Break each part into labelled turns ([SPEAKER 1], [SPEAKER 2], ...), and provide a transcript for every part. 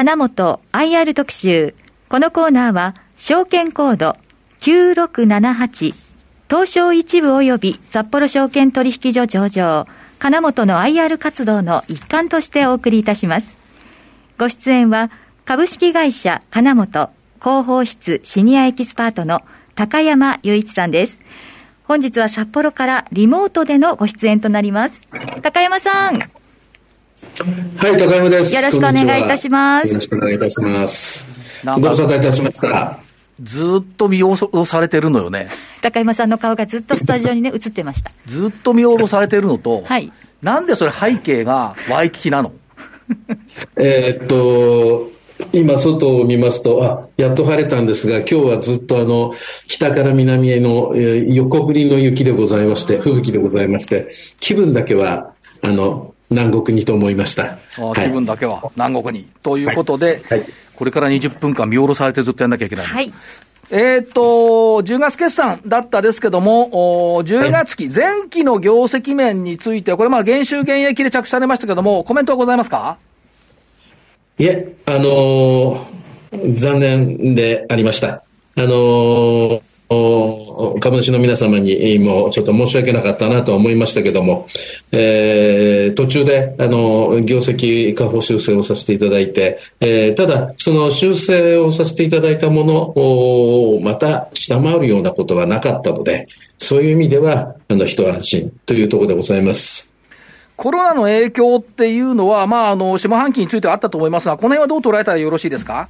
[SPEAKER 1] 金本 IR 特集。このコーナーは、証券コード9678東証一部及び札幌証券取引所上場、金本の IR 活動の一環としてお送りいたします。ご出演は、株式会社金本広報室シニアエキスパートの高山雄一さんです。本日は札幌からリモートでのご出演となります。高山さん。
[SPEAKER 2] はい、高山です。
[SPEAKER 1] よろしくお願いいたします。
[SPEAKER 2] よろしくお願いいたします。ご無沙汰いたしました。
[SPEAKER 3] ずっと見下ろされてるのよね。
[SPEAKER 1] 高山さんの顔がずっとスタジオにね、映ってました。
[SPEAKER 3] ずっと見下ろされてるのと、はい。なんでそれ背景がワイキキなの？
[SPEAKER 2] えっと、今、外を見ますと、あ、やっと晴れたんですが、今日はずっとあの、北から南への、えー、横降りの雪でございまして、吹雪でございまして、気分だけは、あの、南国にと思いました。
[SPEAKER 3] あはい、気分だけは南国に。ということで、はいはい、これから20分間見下ろされてずっとやんなきゃいけない。はい。えっ、と、10月決算だったですけども、お10月期、前期の業績面については、これまあ減収減益で着手されましたけども、コメントはございますか？
[SPEAKER 2] いえ、あのー、残念でありました。あのー株主の皆様にもちょっと申し訳なかったなと思いましたけども、えー、途中で、あの、業績下方修正をさせていただいて、えー、ただ、その修正をさせていただいたものを、また下回るようなことはなかったので、そういう意味では、あの、一安心というところでございます。
[SPEAKER 3] コロナの影響っていうのは、まあ、あの、下半期についてはあったと思いますが、この辺はどう捉えたらよろしいですか？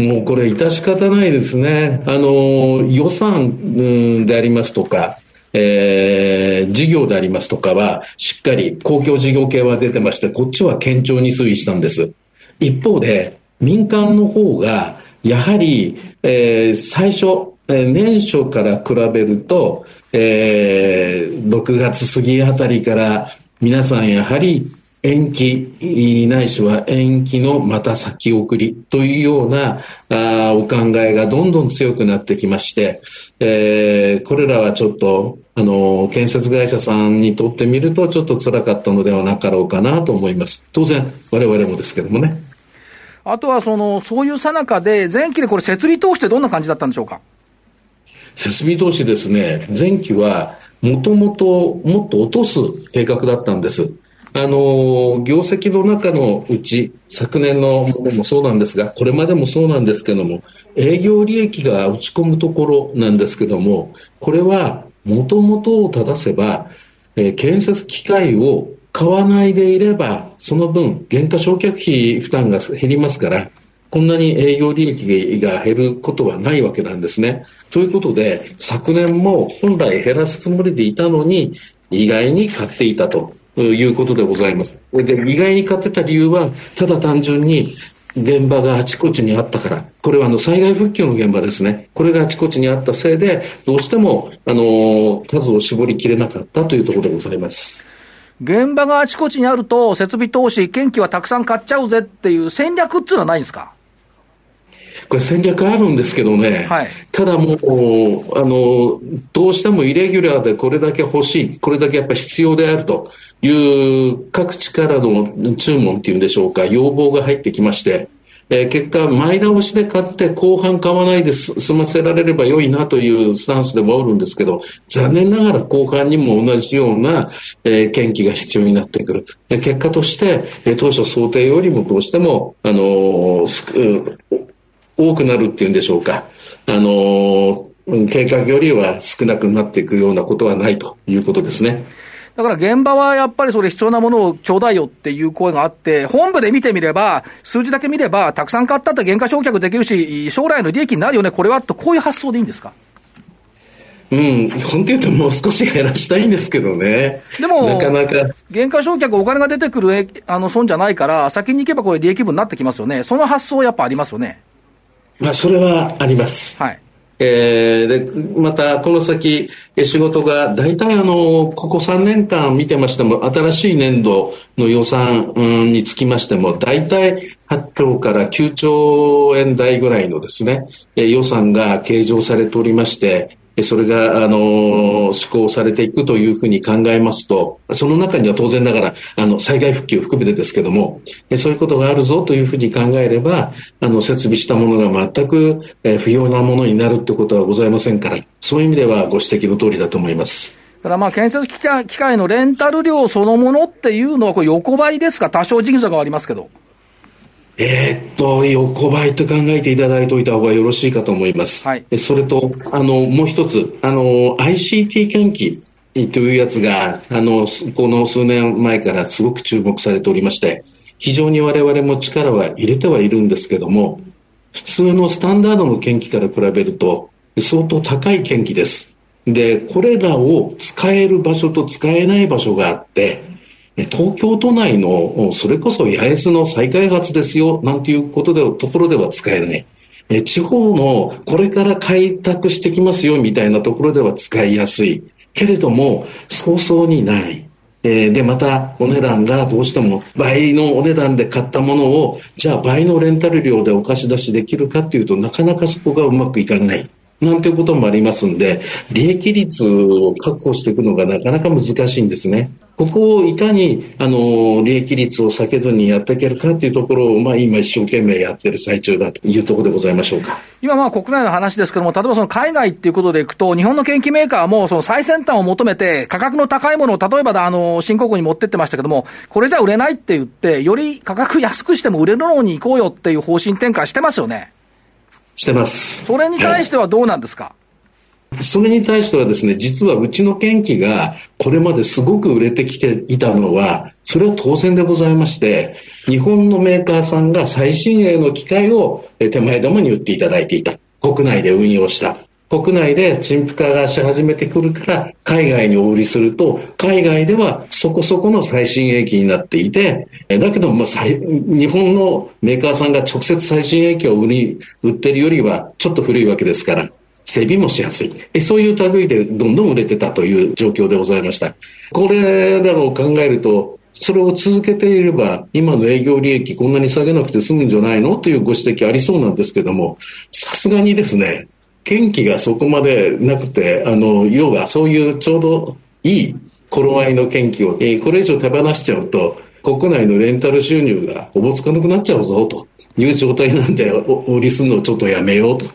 [SPEAKER 2] もうこれ、致し方ないですね。あの、予算でありますとか、えー、事業でありますとかは、しっかり公共事業系は出てまして、こっちは堅調に推移したんです。一方で、民間の方が、やはり、えー、最初、年初から比べると、えー、6月過ぎあたりから皆さんやはり延期ないしは延期のまた先送りというようなあお考えがどんどん強くなってきまして、えー、これらはちょっとあの建設会社さんにとってみるとちょっと辛かったのではなかろうかなと思います。当然我々もですけどもね。
[SPEAKER 3] あとはその、そういうさなかで、前期でこれ設備投資ってどんな感じだったんでしょうか？
[SPEAKER 2] 設備投資ですね、前期はもともともっと落とす計画だったんです。あの、業績の中のうち、昨年のものもそうなんですが、これまでもそうなんですけども、営業利益が落ち込むところなんですけども、これは、もともとを正せば、えー、建設機械を買わないでいれば、その分、原価償却費負担が減りますから、こんなに営業利益が減ることはないわけなんですね。ということで、昨年も本来減らすつもりでいたのに、意外に買っていたとということでございます。で、意外に買ってた理由は、ただ単純に、現場があちこちにあったから、これはあの災害復旧の現場ですね。これがあちこちにあったせいで、どうしても、あの、数を絞りきれなかったというところでございます。
[SPEAKER 3] 現場があちこちにあると、設備投資、建機はたくさん買っちゃうぜっていう戦略っていうのはないんですか？
[SPEAKER 2] これ戦略あるんですけどね、はい、ただもう、あの、どうしてもイレギュラーでこれだけ欲しい、これだけやっぱ必要であるという各地からの注文っていうんでしょうか、要望が入ってきまして、えー、結果、前倒しで買って後半買わないで済ませられれば良いなというスタンスでもおるんですけど、残念ながら後半にも同じような、えー、研究が必要になってくる。結果として、えー、当初想定よりもどうしても、あのー、多くなるっていうんでしょうか。あの、計画よりは少なくなっていくようなことはないということですね。
[SPEAKER 3] だから現場はやっぱりそれ必要なものをちょうだいよっていう声があって、本部で見てみれば、数字だけ見れば、たくさん買ったって原価償却できるし、将来の利益になるよね、これはと、こういう発想でいいんですか？
[SPEAKER 2] うん、本当言うともう少し減らしたいんですけどね。
[SPEAKER 3] でも、なかなか。原価償却お金が出てくるあの損じゃないから、先に行けばこれ利益分になってきますよね。その発想やっぱありますよね。
[SPEAKER 2] まあ、それはあります。はい。えー、で、また、この先、仕事が、大体あの、ここ3年間見てましても、新しい年度の予算につきましても、大体8兆から9兆円台ぐらいのですね、予算が計上されておりまして、それが、あの、施行されていくというふうに考えますと、その中には当然ながら、あの、災害復旧含めてですけども、そういうことがあるぞというふうに考えれば、あの、設備したものが全く、不要なものになるってことはございませんから、そういう意味ではご指摘の通りだと思います。
[SPEAKER 3] だからまあ建設機械のレンタル料そのものっていうのは横ばいですか？多少時期差がありますけど。
[SPEAKER 2] えー、っと、横ばいと考えていただいておいた方がよろしいかと思います。はい。それと、あの、もう一つ、あの、ICT 研究というやつが、あの、この数年前からすごく注目されておりまして、非常に我々も力は入れてはいるんですけども、普通のスタンダードの研究から比べると、相当高い研究です。で、これらを使える場所と使えない場所があって、東京都内の、それこそ八重洲の再開発ですよ、なんていうことで、ところでは使えない。地方のこれから開拓してきますよ、みたいなところでは使いやすい。けれども、早々にない。えで、また、お値段がどうしても倍のお値段で買ったものを、じゃあ倍のレンタル料でお貸し出しできるかっていうとなかなかそこがうまくいかない。なんていうこともありますんで、利益率を確保していくのがなかなか難しいんですね。ここをいかに、あの、利益率を避けずにやっていけるかっていうところを、まあ今一生懸命やってる最中だというところでございましょうか。
[SPEAKER 3] 今まあ国内の話ですけども、例えばその海外っていうことでいくと、日本の研究メーカーもその最先端を求めて価格の高いものを例えばあの、新興国に持ってってましたけども、これじゃ売れないって言って、より価格安くしても売れるのに行こうよっていう方針転換してますよね。
[SPEAKER 2] してます。
[SPEAKER 3] それに対してはどうなんですか、はい
[SPEAKER 2] それに対してはですね、実はうちの研機がこれまですごく売れてきていたのは、それは当然でございまして、日本のメーカーさんが最新鋭の機械を手前どもに売っていただいていた。国内で運用した。国内で陳腐化がし始めてくるから、海外にお売りすると、海外ではそこそこの最新鋭機になっていて、だけども、日本のメーカーさんが直接最新鋭機を売り、売ってるよりはちょっと古いわけですから、整備もしやすい。そういう類でどんどん売れてたという状況でございました。これらを考えると、それを続けていれば、今の営業利益こんなに下げなくて済むんじゃないの？というご指摘ありそうなんですけども、さすがにですね、元気がそこまでなくて、あの、要はそういうちょうどいい頃合いの元気を、えー、これ以上手放しちゃうと、国内のレンタル収入がおぼつかなくなっちゃうぞという状態なんで、売りするのをちょっとやめようと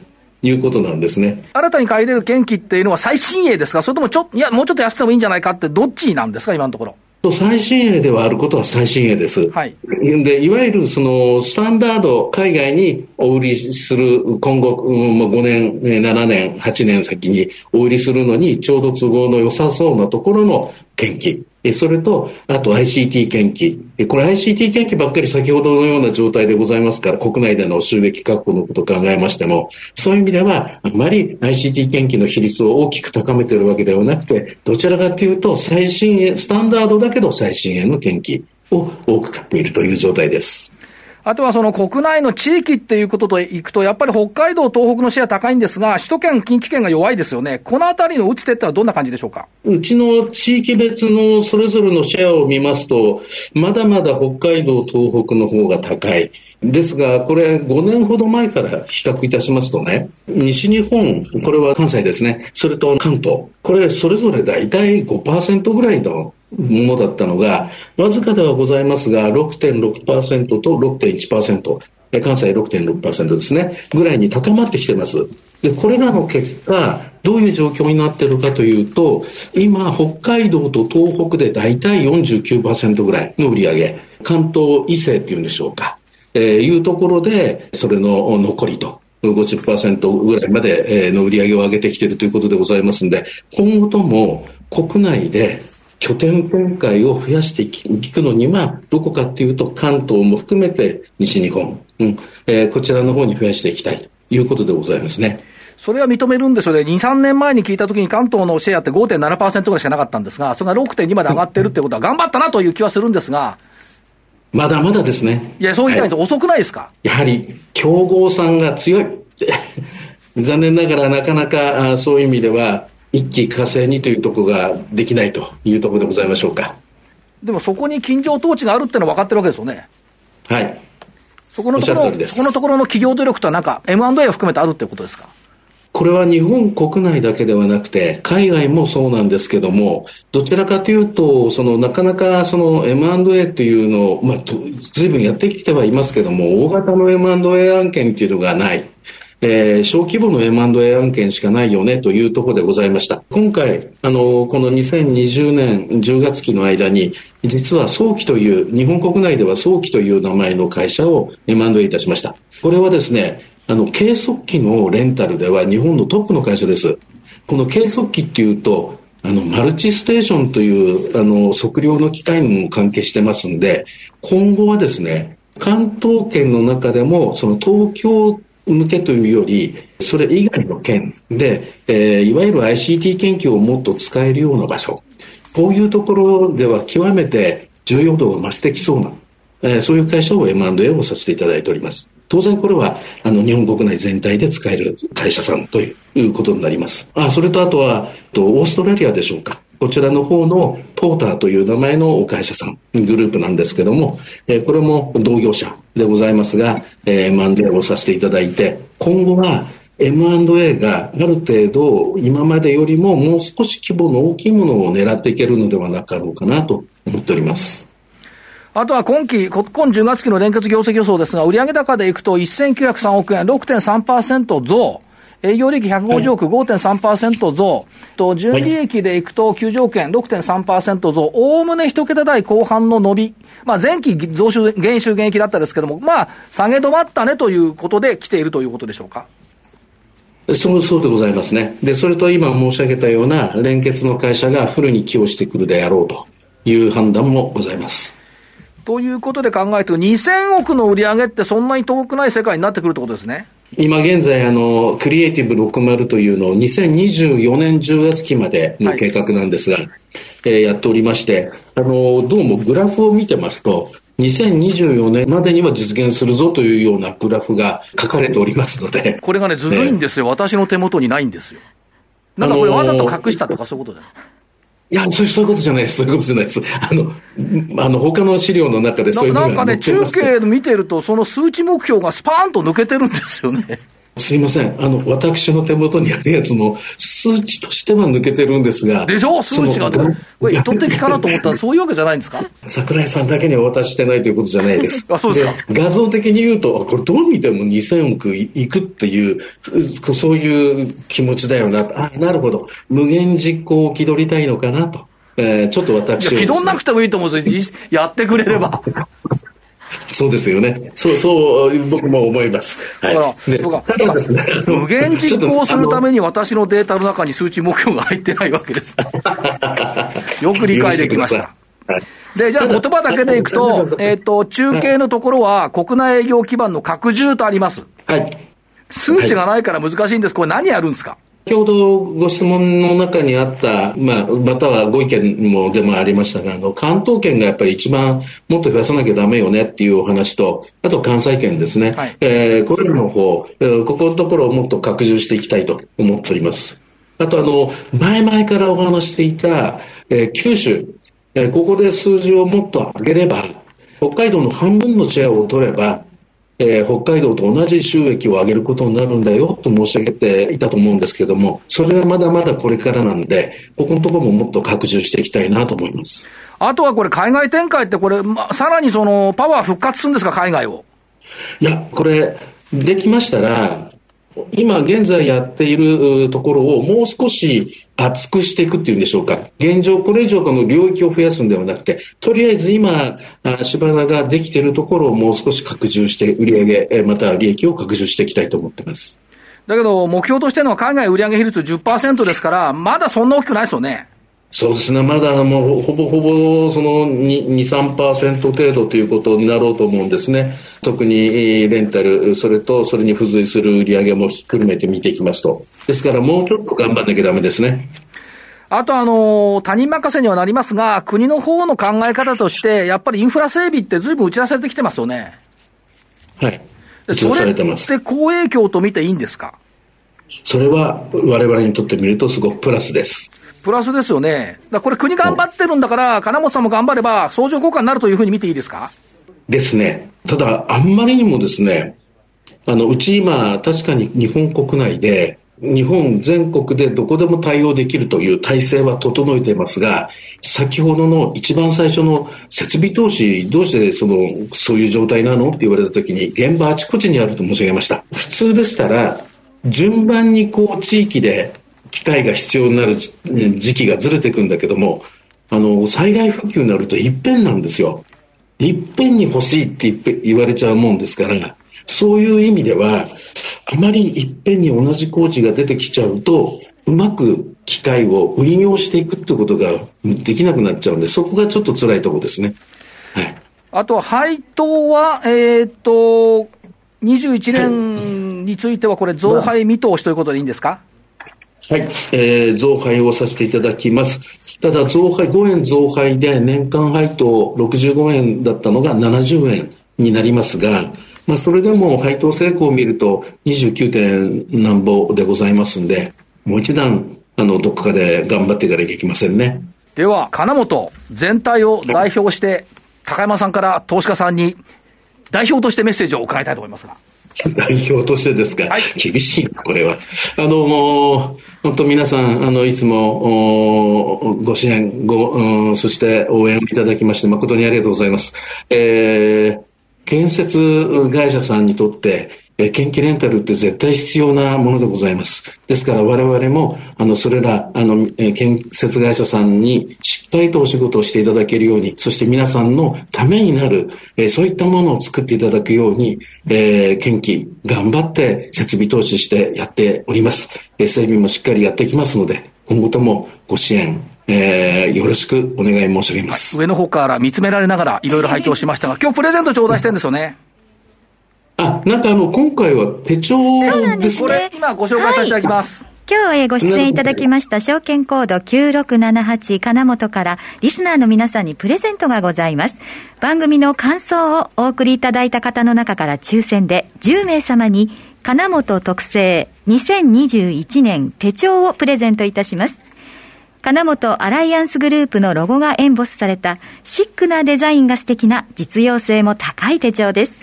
[SPEAKER 2] いうことなんですね。
[SPEAKER 3] 新たに買い出る元気っていうのは最新鋭ですか？それともちょっと、いや、もうちょっと安くてもいいんじゃないかって、どっちなんですか？今のところ。
[SPEAKER 2] 最新鋭ではあることは最新鋭です。はい。で、いわゆるそのスタンダード、海外にお売りする、今後、5年、7年、8年先にお売りするのにちょうど都合の良さそうなところの研究。それと、あと ICT 研究。これ ICT 研究ばっかり先ほどのような状態でございますから、国内での収益確保のことを考えましても、そういう意味では、あまり ICT 研究の比率を大きく高めているわけではなくて、どちらかというと、最新鋭、スタンダードだけど最新鋭の研究を多く買っているという状態です。
[SPEAKER 3] あとはその国内の地域っていうことといくと、やっぱり北海道、東北のシェア高いんですが、首都圏、近畿圏が弱いですよね。このあたりの打ち手ってのはどんな感じでしょうか？
[SPEAKER 2] うちの地域別のそれぞれのシェアを見ますと、まだまだ北海道、東北の方が高い。ですが、これ5年ほど前から比較いたしますとね、西日本、これは関西ですね、それと関東、これそれぞれ大体5%ぐらいのものだったのが、わずかではございますが、6.6%と6.1%、関西6.6%ですね、ぐらいに高まってきてます。で、これらの結果、どういう状況になってるかというと、今、北海道と東北で大体49%ぐらいの売り上げ、関東以西っていうんでしょうか、えー、いうところで、それの残りと。50%ぐらいまでの売り上げを上げてきているということでございますので、今後とも国内で拠点展開を増やしていくのには、どこかっていうと、関東も含めて西日本、うんえー、こちらの方に増やしていきたいということでございますね。
[SPEAKER 3] それは認めるんですよね。2、3年前に聞いたときに関東のシェアって5.7%ぐらいしかなかったんですが、それが6.2まで上がってるってことは頑張ったなという気はするんですが、
[SPEAKER 2] まだまだですね。
[SPEAKER 3] いや、そう言ったら遅くないですか、
[SPEAKER 2] やはり、競合さんが強い。残念ながらなかなかそういう意味では、一気火星にというところができないというところでございましょうか。
[SPEAKER 3] でもそこに金城統治があるってのは分かってるわけですよね。
[SPEAKER 2] はい。
[SPEAKER 3] そこのところ、そこのところの企業努力とはなんか M&A を含めてあるってことですか？
[SPEAKER 2] これは日本国内だけではなくて、海外もそうなんですけども、どちらかというと、そのなかなかその M&A というのを、まあ、ずいぶんやってきてはいますけども、大型の M&A 案件っていうのがない。えー、小規模の M&A 案件しかないよねというところでございました。今回、あの、この2020年10月期の間に、実は早期という、日本国内では早期という名前の会社を M&A いたしました。これはですね、あの、計測器のレンタルでは日本のトップの会社です。この計測器っていうと、あの、マルチステーションという、あの、測量の機械にも関係してますんで、今後はですね、関東圏の中でも、その東京向けというより、それ以外の県で、えー、いわゆる ICT 研究をもっと使えるような場所、こういうところでは極めて重要度が増してきそうな、えー、そういう会社を M&A をさせていただいております。当然これは、あの、日本国内全体で使える会社さんということになります。あ、それとあとは、とオーストラリアでしょうか。こちらの方のポーターという名前のお会社さん、グループなんですけども、え、これも同業者でございますが、えー、M&A をさせていただいて、今後は M&A がある程度今までよりももう少し規模の大きいものを狙っていけるのではなかろうかなと思っております。
[SPEAKER 3] あとは今期、今10月期の連結業績予想ですが、売上高でいくと1903億円、6.3%増。営業利益150億、5.3%増。と、純利益でいくと90億円、6.3%増。おおむね一桁台後半の伸び。まあ前期増収、減収減益だったですけども、まあ下げ止まったねということで来ているということでしょうか。
[SPEAKER 2] そう、そうでございますね。で、それと今申し上げたような連結の会社がフルに寄与してくるであろうという判断もございます。
[SPEAKER 3] ということで考えると、2000億の売り上げってそんなに遠くない世界になってくるってことですね。
[SPEAKER 2] 今現在、あの、クリエイティブ60というのを2024年10月期までの計画なんですが、はい、えー、やっておりまして、あの、どうもグラフを見てますと、2024年までには実現するぞというようなグラフが書かれておりますので。
[SPEAKER 3] これがね、ずるいんですよ。私の手元にないんですよ。なんかこれわざと隠したとかそういうことだよ。
[SPEAKER 2] いや、そういうことじゃないです。そういうことじゃないです。あの、あの、他の資料の中でそういうの
[SPEAKER 3] がなんかね、中継見てると、その数値目標がスパーンと抜けてるんですよね。
[SPEAKER 2] すいません。あの、私の手元にあるやつも、数値としては抜けてるんですが。
[SPEAKER 3] でしょ？数値が。これ意図的かなと思ったら、そういうわけじゃないんですか？
[SPEAKER 2] 桜井さんだけにはお渡ししてないということじゃないです。
[SPEAKER 3] あ、そうですか。
[SPEAKER 2] 画像的に言うと、これどう見ても2000億いくっていう、そういう気持ちだよな。あ、なるほど。無限実行を気取りたいのかなと。えー、ちょっと私
[SPEAKER 3] は、ね。気取んなくてもいいと思うんですよ。やってくれれば。
[SPEAKER 2] そうですよね。そう、そう、僕も思います。
[SPEAKER 3] はい。だから、ね、ただですね、無限実行するために私のデータの中に数値目標が入ってないわけです。よく理解できました。はい、で、じゃあ言葉だけでいくと、えっ、ー、と、中継のところは国内営業基盤の拡充とあります。
[SPEAKER 2] はい。
[SPEAKER 3] 数値がないから難しいんです。これ何やるんですか？
[SPEAKER 2] 先ほどご質問の中にあった、まあ、またはご意見もでもありましたが、あの、関東圏がやっぱり一番もっと増やさなきゃダメよねっていうお話と、あと関西圏ですね。はい、えー、これらの方、えー、ここのところをもっと拡充していきたいと思っております。あとあの、前々からお話していた、えー、九州、えー、ここで数字をもっと上げれば、北海道の半分のシェアを取れば、えー、北海道と同じ収益を上げることになるんだよと申し上げていたと思うんですけども、それはまだまだこれからなんで、ここのところももっと拡充していきたいなと思います。
[SPEAKER 3] あとはこれ、海外展開ってこれ、ま、さらにそのパワー復活するんですか、海外を。
[SPEAKER 2] いや、これ、できましたら、今現在やっているところをもう少し厚くしていくっていうんでしょうか。現状、これ以上この領域を増やすんではなくて、とりあえず今、芝田ができているところをもう少し拡充して、売上また利益を拡充していきたいと思ってます。
[SPEAKER 3] だけど、目標としての海外売上比率10%ですから、まだそんな大きくないですよね。
[SPEAKER 2] そうですね、まだもうほぼほぼその2、3%程度ということになろうと思うんですね。特にレンタル、それとそれに付随する売り上げもひっくるめて見ていきますと。ですからもうちょっと頑張んなきゃダメですね。
[SPEAKER 3] あとあの、他人任せにはなりますが、国の方の考え方として、やっぱりインフラ整備ってずいぶん打ち出されてきてますよね。
[SPEAKER 2] はい。打ち出されてます。
[SPEAKER 3] それって好影響と見ていいんですか？
[SPEAKER 2] それは我々にとってみるとすごくプラスです。
[SPEAKER 3] プラスですよね。だこれ国頑張ってるんだから、金本さんも頑張れば、相乗効果になるというふうに見ていいですか？
[SPEAKER 2] ですね。ただ、あんまりにもですね、あの、うち今、確かに日本国内で、日本全国でどこでも対応できるという体制は整えていますが、先ほどの一番最初の設備投資、どうしてその、そういう状態なの？って言われた時に、現場あちこちにあると申し上げました。普通でしたら、順番にこう地域で機械が必要になる時期がずれていくんだけども、あの、災害復旧になると一遍なんですよ。いっぺんに欲しいって言われちゃうもんですから、そういう意味では、あまりいっぺんに同じ工事が出てきちゃうと、うまく機械を運用していくってことができなくなっちゃうんで、そこがちょっと辛いところですね。はい。
[SPEAKER 3] あと、配当は、えー、っと、21年についてはこれ、増配見通しということでいいんですか、はい、
[SPEAKER 2] はいえー、増配をさせていただきます。ただ、増配、5円増配で年間配当65円だったのが70円になりますが、まあ、それでも配当成功を見ると29点何ぼでございますんで、もう一段、あの、どこかで頑張っていかなきゃいけませんね。
[SPEAKER 3] では、金本全体を代表して、高山さんから投資家さんに代表としてメッセージを伺いたいと思いますが。
[SPEAKER 2] 代表としてですか、はい、厳しいな、これは。あの、もう、本当皆さん、あの、いつも、ご支援、ご、うん、そして応援をいただきまして、誠にありがとうございます。えー、建設会社さんにとって、え研究レンタルって絶対必要なものでございます。ですから我々も、あの、それら、あの、え建設会社さんにしっかりとお仕事をしていただけるように、そして皆さんのためになる、えそういったものを作っていただくように、えー、研究頑張って設備投資してやっております。え整備もしっかりやっていきますので、今後ともご支援、えー、よろしくお願い申し上げます。
[SPEAKER 3] 上の方から見つめられながらいろいろ拝聴しましたが、今日プレゼント頂戴してるんですよね。
[SPEAKER 2] あ、なんかあの、今回は手帳です
[SPEAKER 3] ね。これ、今ご紹介させていただきます。はい
[SPEAKER 1] 今日ご出演いただきました証券コード9678金本からリスナーの皆さんにプレゼントがございます。番組の感想をお送りいただいた方の中から抽選で10名様に金本特製2021年手帳をプレゼントいたします。金本アライアンスグループのロゴがエンボスされたシックなデザインが素敵な実用性も高い手帳です。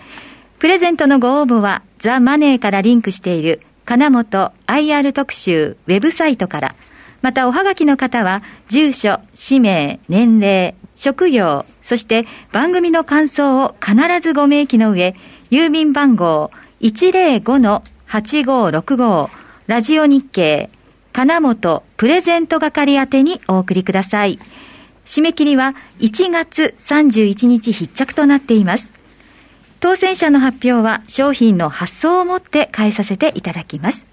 [SPEAKER 1] プレゼントのご応募はザ・マネーからリンクしている金本 IR 特集ウェブサイトから、またおはがきの方は住所、氏名、年齢、職業、そして番組の感想を必ずご明記の上、郵便番号105-8565ラジオ日経金本プレゼント係宛てにお送りください。締め切りは1月31日必着となっています。当選者の発表は商品の発送をもって返させていただきます。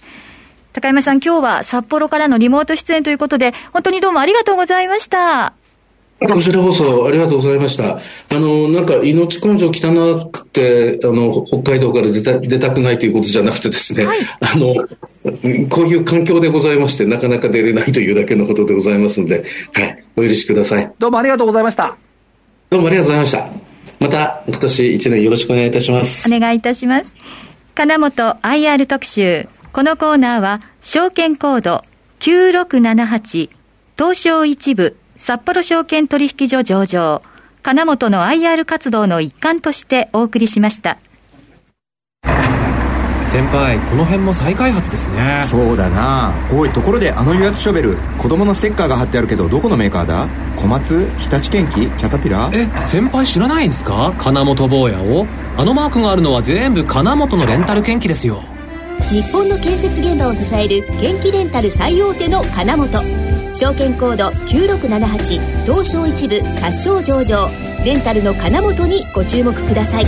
[SPEAKER 1] 高山さん、今日は札幌からのリモート出演ということで、本当にどうもありがとうございました。
[SPEAKER 2] こちらこそありがとうございました。あの、なんか命根性汚くて、あの、北海道から出た出たくないということじゃなくてですね、はい、あの、こういう環境でございまして、なかなか出れないというだけのことでございますので、はい、お許しください。
[SPEAKER 3] どうもありがとうございました。
[SPEAKER 2] どうもありがとうございました。また今年一年よろしくお願いいたします。
[SPEAKER 1] お願いいたします。金本 IR 特集。このコーナーは、証券コード9678、東証一部、札幌証券取引所上場、金本の IR 活動の一環としてお送りしました。
[SPEAKER 4] 先輩この辺も再開発ですね。
[SPEAKER 5] そうだな。おいところであの油圧ショベル子供のステッカーが貼ってあるけどどこのメーカーだ？小松？日立建機？キャタピラ？
[SPEAKER 4] ーえ先輩知らないんですか？金本坊やを。あのマークがあるのは全部金本のレンタル建機ですよ。
[SPEAKER 6] 日本の建設現場を支える建機レンタル最大手の金本。証券コード9678東証一部殺傷上場。レンタルの金本にご注目ください